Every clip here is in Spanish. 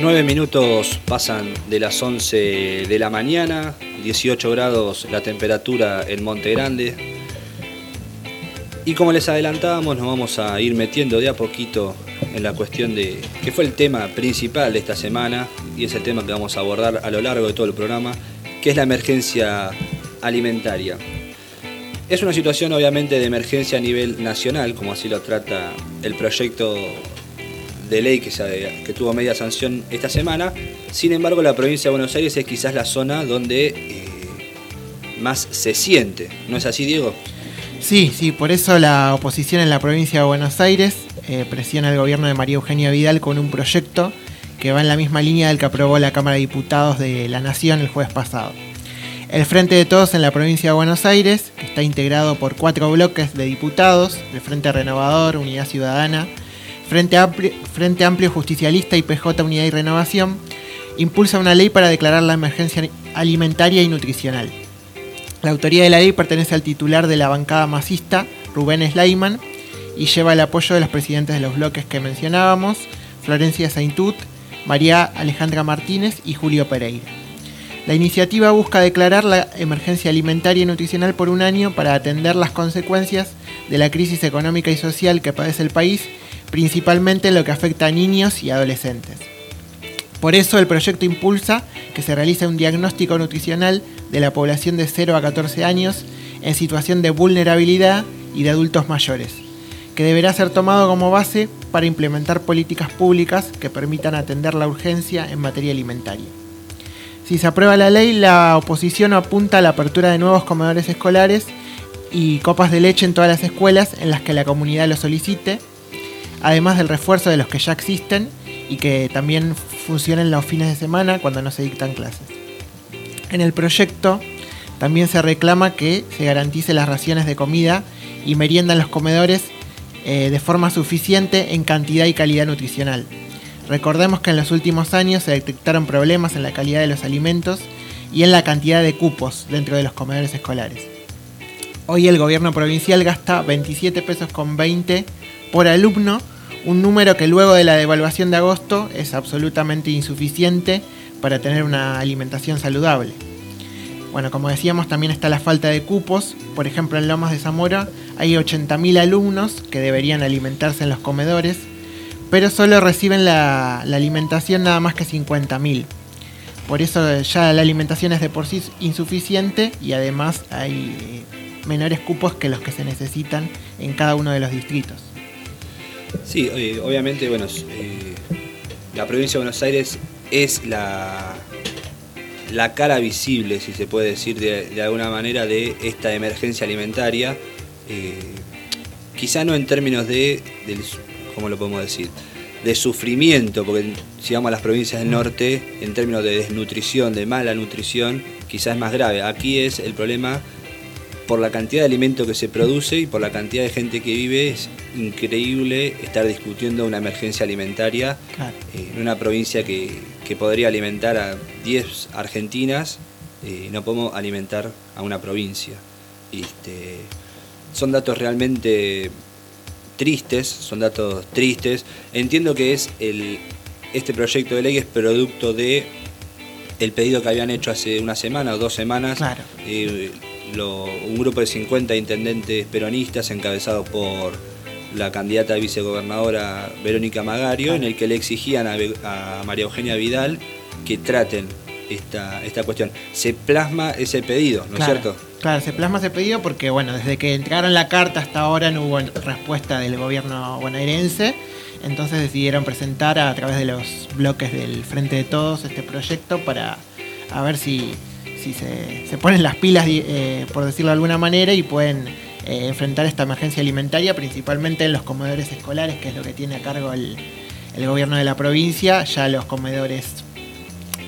9 minutos pasan de las 11 de la mañana, 18 grados la temperatura en Monte Grande. Y como les adelantábamos, nos vamos a ir metiendo de a poquito en la cuestión de que fue el tema principal de esta semana y es el tema que vamos a abordar a lo largo de todo el programa, que es la emergencia alimentaria. Es una situación obviamente de emergencia a nivel nacional, como así lo trata el proyecto de ley que, que tuvo media sanción esta semana. Sin embargo, la provincia de Buenos Aires es quizás la zona donde eh, más se siente. ¿No es así, Diego? Sí, sí, por eso la oposición en la provincia de Buenos Aires eh, presiona al gobierno de María Eugenia Vidal con un proyecto que va en la misma línea del que aprobó la Cámara de Diputados de la Nación el jueves pasado. El Frente de Todos en la provincia de Buenos Aires, que está integrado por cuatro bloques de diputados, el Frente Renovador, Unidad Ciudadana, Frente Amplio, Justicialista y PJ Unidad y Renovación, impulsa una ley para declarar la emergencia alimentaria y nutricional. La autoría de la ley pertenece al titular de la bancada masista, Rubén Sleiman, y lleva el apoyo de los presidentes de los bloques que mencionábamos, Florencia Saintut, María Alejandra Martínez y Julio Pereira. La iniciativa busca declarar la emergencia alimentaria y nutricional por un año para atender las consecuencias de la crisis económica y social que padece el país principalmente en lo que afecta a niños y adolescentes. Por eso el proyecto impulsa que se realice un diagnóstico nutricional de la población de 0 a 14 años en situación de vulnerabilidad y de adultos mayores, que deberá ser tomado como base para implementar políticas públicas que permitan atender la urgencia en materia alimentaria. Si se aprueba la ley, la oposición apunta a la apertura de nuevos comedores escolares y copas de leche en todas las escuelas en las que la comunidad lo solicite, además del refuerzo de los que ya existen y que también funcionen los fines de semana cuando no se dictan clases. En el proyecto también se reclama que se garantice las raciones de comida y merienda en los comedores eh, de forma suficiente en cantidad y calidad nutricional. Recordemos que en los últimos años se detectaron problemas en la calidad de los alimentos y en la cantidad de cupos dentro de los comedores escolares. Hoy el gobierno provincial gasta 27 pesos con 20 por alumno, un número que luego de la devaluación de agosto es absolutamente insuficiente para tener una alimentación saludable. Bueno, como decíamos, también está la falta de cupos. Por ejemplo, en Lomas de Zamora hay 80.000 alumnos que deberían alimentarse en los comedores, pero solo reciben la, alimentación nada más que 50.000. Por eso ya la alimentación es de por sí insuficiente y además hay menores cupos que los que se necesitan en cada uno de los distritos. Sí, eh, obviamente, bueno, eh, la provincia de Buenos Aires es la, la cara visible, si se puede decir de, alguna manera, de esta emergencia alimentaria. Eh, quizá no en términos de, ¿cómo lo podemos decir? De sufrimiento, porque si vamos a las provincias del norte, en términos de desnutrición, de mala nutrición, quizás es más grave. Aquí es el problema por la cantidad de alimento que se produce y por la cantidad de gente que vive, es increíble estar discutiendo una emergencia alimentaria eh, en una provincia que, podría alimentar a 10 argentinas, eh, no podemos alimentar a una provincia. Este, son datos realmente tristes, son datos tristes. Entiendo que es el, este proyecto de ley es producto de el pedido que habían hecho hace una semana o dos semanas. Eh, un grupo de 50 intendentes peronistas encabezado por la candidata a vicegobernadora Verónica Magario, en el que le exigían a, María Eugenia Vidal que traten esta, esta cuestión. Se plasma ese pedido, ¿no es cierto? Claro, se plasma ese pedido porque, bueno, desde que entregaron la carta hasta ahora no hubo respuesta del gobierno bonaerense. Entonces decidieron presentar a través de los bloques del Frente de Todos este proyecto para a ver si si se, ponen las pilas, eh, por decirlo de alguna manera, y pueden eh, enfrentar esta emergencia alimentaria, principalmente en los comedores escolares, que es lo que tiene a cargo el, gobierno de la provincia. Ya los comedores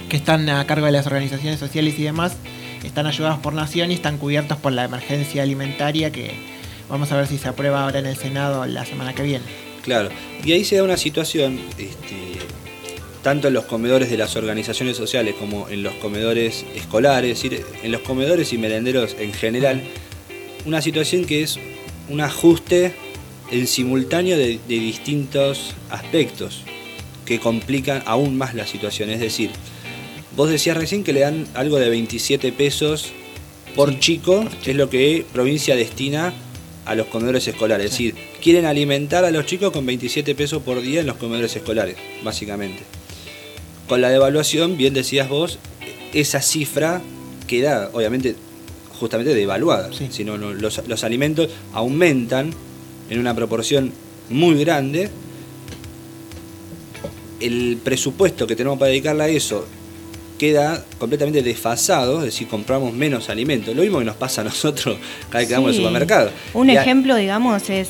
que están a cargo de las organizaciones sociales y demás están ayudados por Nación y están cubiertos por la emergencia alimentaria que vamos a ver si se aprueba ahora en el Senado la semana que viene. Claro, y ahí se da una situación este, tanto en los comedores de las organizaciones sociales como en los comedores escolares, es decir, en los comedores y merenderos en general, una situación que es un ajuste en simultáneo de, distintos aspectos, que complican aún más la situación. Es decir, vos decías recién que le dan algo de 27 pesos por chico, que es lo que provincia destina a los comedores escolares. Es decir, quieren alimentar a los chicos con 27 pesos por día en los comedores escolares, básicamente. Con la devaluación, bien decías vos, esa cifra queda, obviamente, justamente devaluada. Sino los, los alimentos aumentan en una proporción muy grande. El presupuesto que tenemos para dedicarle a eso queda completamente desfasado, es decir, compramos menos alimentos. Lo mismo que nos pasa a nosotros cada vez que vamos al supermercado. Un ejemplo, digamos, es,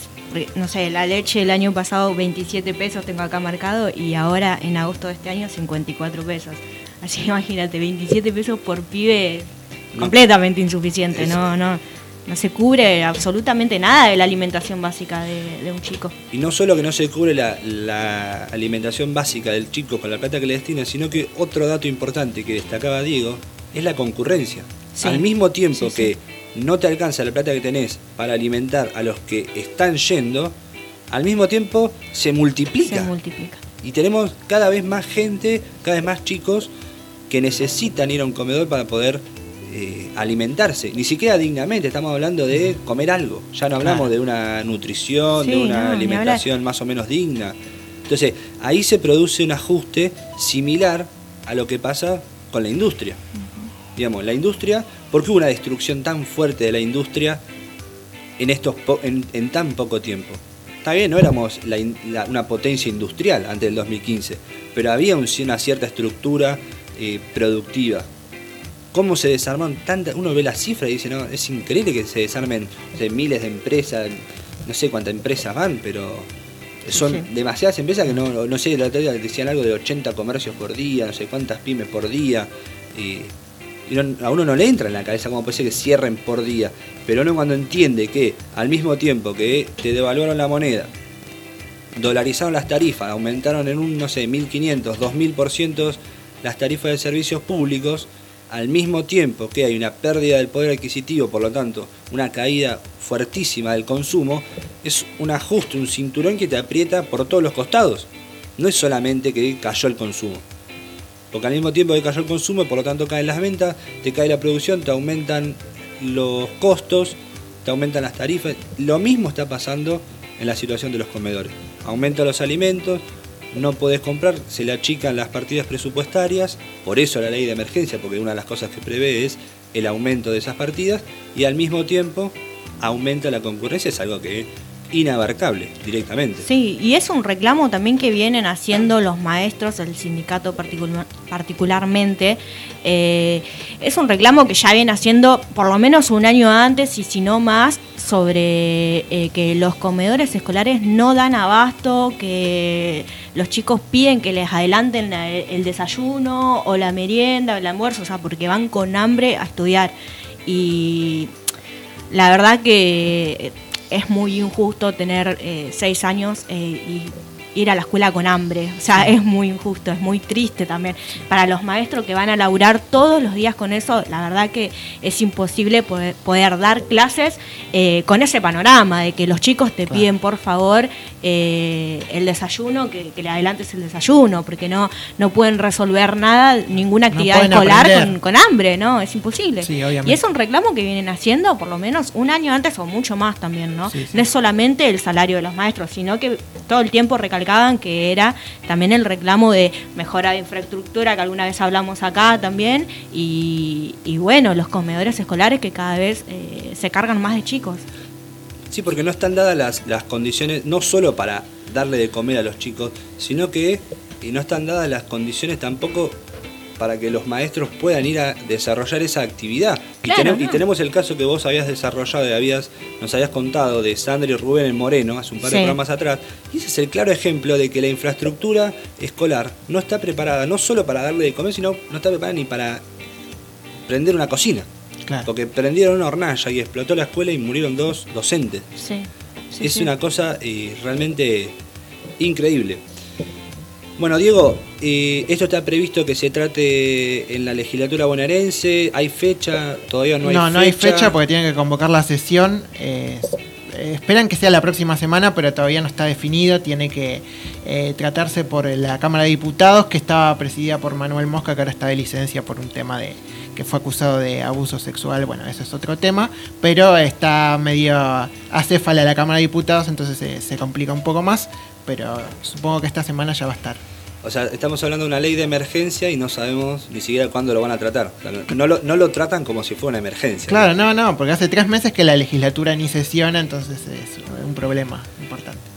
no sé, la leche el año pasado 27 pesos tengo acá marcado y ahora en agosto de este año 54 pesos. Así que imagínate, 27 pesos por pibe completamente insuficiente, no, no no se cubre absolutamente nada de la alimentación básica de, un chico. Y no solo que no se cubre la, alimentación básica del chico con la plata que le destina, sino que otro dato importante que destacaba Diego es la concurrencia. Al mismo tiempo que no te alcanza la plata que tenés para alimentar a los que están yendo, al mismo tiempo se multiplica. Se multiplica. Y tenemos cada vez más gente, cada vez más chicos que necesitan ir a un comedor para poder eh, alimentarse, ni siquiera dignamente, estamos hablando de comer algo, ya no hablamos de una nutrición, de una alimentación más o menos digna. Entonces, ahí se produce un ajuste similar a lo que pasa con la industria. Digamos, la industria, ¿por qué hubo una destrucción tan fuerte de la industria en, estos en, tan poco tiempo? Está bien, no éramos una potencia industrial antes del 2015, pero había una cierta estructura eh, productiva cómo se desarman tantas. Uno ve la cifra y dice, no, es increíble que se desarmen miles de empresas, no sé cuántas empresas van, pero son demasiadas empresas que no, no sé, la otra día decían algo de 80 comercios por día, no sé cuántas pymes por día. Y a uno no le entra en la cabeza como puede ser que cierren por día, pero uno cuando entiende que al mismo tiempo que te devaluaron la moneda, dolarizaron las tarifas, aumentaron en un, no sé, 1.500, 2.000% las tarifas de servicios públicos, al mismo tiempo que hay una pérdida del poder adquisitivo, por lo tanto, una caída fuertísima del consumo, es un ajuste, un cinturón que te aprieta por todos los costados. No es solamente que cayó el consumo. Porque al mismo tiempo que cayó el consumo, por lo tanto caen las ventas, te cae la producción, te aumentan los costos, te aumentan las tarifas. Lo mismo está pasando en la situación de los comedores. Aumentan los alimentos, no podés comprar, se le achican las partidas presupuestarias, por eso la ley de emergencia, porque una de las cosas que prevé es el aumento de esas partidas y al mismo tiempo aumenta la concurrencia, es algo que inabarcable directamente. Sí, y es un reclamo también que vienen haciendo los maestros, el sindicato particularmente. Eh, es un reclamo que ya viene haciendo por lo menos un año antes y si no más sobre eh, que los comedores escolares no dan abasto, que los chicos piden que les adelanten el desayuno o la merienda o el almuerzo, o sea, porque van con hambre a estudiar. Y la verdad que es muy injusto tener eh, seis años eh, y ir a la escuela con hambre. O sea, es muy injusto, es muy triste también. Para los maestros que van a laburar todos los días con eso, la verdad que es imposible poder, dar clases eh, con ese panorama de que los chicos te piden por favor eh, el desayuno, que, le adelantes el desayuno, porque no, no pueden resolver nada, ninguna actividad escolar con, hambre, ¿no? Es imposible. y es un reclamo que vienen haciendo por lo menos un año antes o mucho más también, ¿no? No es solamente el salario de los maestros, sino que todo el tiempo recalcamos que era también el reclamo de mejora de infraestructura, que alguna vez hablamos acá también, y, bueno, los comedores escolares que cada vez eh, se cargan más de chicos. Sí, porque no están dadas las, las condiciones, no solo para darle de comer a los chicos, sino que y no están dadas las condiciones tampoco para que los maestros puedan ir a desarrollar esa actividad. y, tenemos, el caso que vos habías desarrollado y habías, nos habías contado de Sandra y Rubén en Moreno hace un par de programas atrás. Y ese es el claro ejemplo de que la infraestructura escolar no está preparada no solo para darle de comer, sino no está preparada ni para prender una cocina. Porque prendieron una hornalla y explotó la escuela y murieron dos docentes. es una cosa eh, realmente increíble. Bueno, Diego, eh, esto está previsto que se trate en la legislatura bonaerense. ¿Hay fecha? ¿Todavía no hay fecha? No, no hay fecha porque tienen que convocar la sesión. Eh, eh, esperan que sea la próxima semana, pero todavía no está definido. Tiene que eh, tratarse por la Cámara de Diputados, que estaba presidida por Manuel Mosca, que ahora está de licencia por un tema de que fue acusado de abuso sexual. Bueno, eso es otro tema, pero está medio acéfala la Cámara de Diputados, entonces se complica un poco más. Pero supongo que esta semana ya va a estar. O sea, estamos hablando de una ley de emergencia y no sabemos ni siquiera cuándo lo van a tratar. no, lo, no, lo, tratan como si fuera una emergencia. Claro, no, no, porque hace tres meses que la legislatura ni sesiona, entonces es un problema importante.